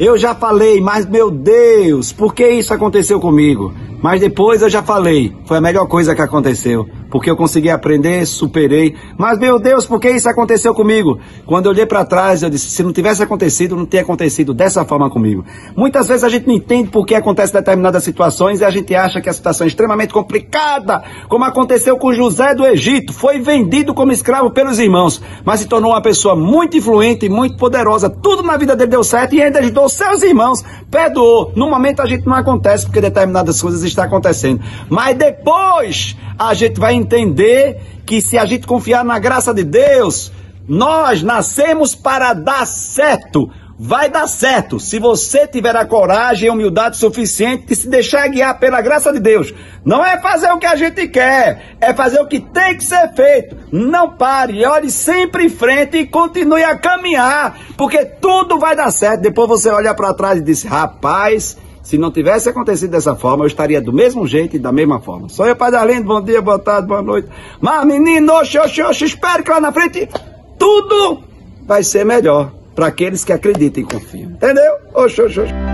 Eu já falei, mas meu Deus, por que isso aconteceu comigo? Mas depois eu já falei, foi a melhor coisa que aconteceu. Porque eu consegui aprender, superei. Mas meu Deus, por que isso aconteceu comigo? Quando eu olhei para trás, eu disse: se não tivesse acontecido, não teria acontecido dessa forma comigo. Muitas vezes a gente não entende por que acontecem determinadas situações e a gente acha que a situação é extremamente complicada, como aconteceu com José do Egito. Foi vendido como escravo pelos irmãos, mas se tornou uma pessoa muito influente e muito poderosa. Tudo na vida dele deu certo e ainda ajudou seus irmãos. Perdoou. No momento a gente não acontece porque determinadas coisas estão acontecendo. Mas depois a gente vai entender que se a gente confiar na graça de Deus, nós nascemos para dar certo. Vai dar certo se você tiver a coragem e humildade suficiente de se deixar guiar pela graça de Deus. Não é fazer o que a gente quer, é fazer o que tem que ser feito. Não pare, olhe sempre em frente e continue a caminhar, porque tudo vai dar certo. Depois você olha para trás e diz: rapaz. Se não tivesse acontecido dessa forma, eu estaria do mesmo jeito e da mesma forma. Sou eu, Pai Arlindo, bom dia, boa tarde, boa noite. Mas, menino, oxe, oxe, oxe, espere que lá na frente tudo vai ser melhor para aqueles que acreditam e confiam. Entendeu? Oxe, oxe, oxe.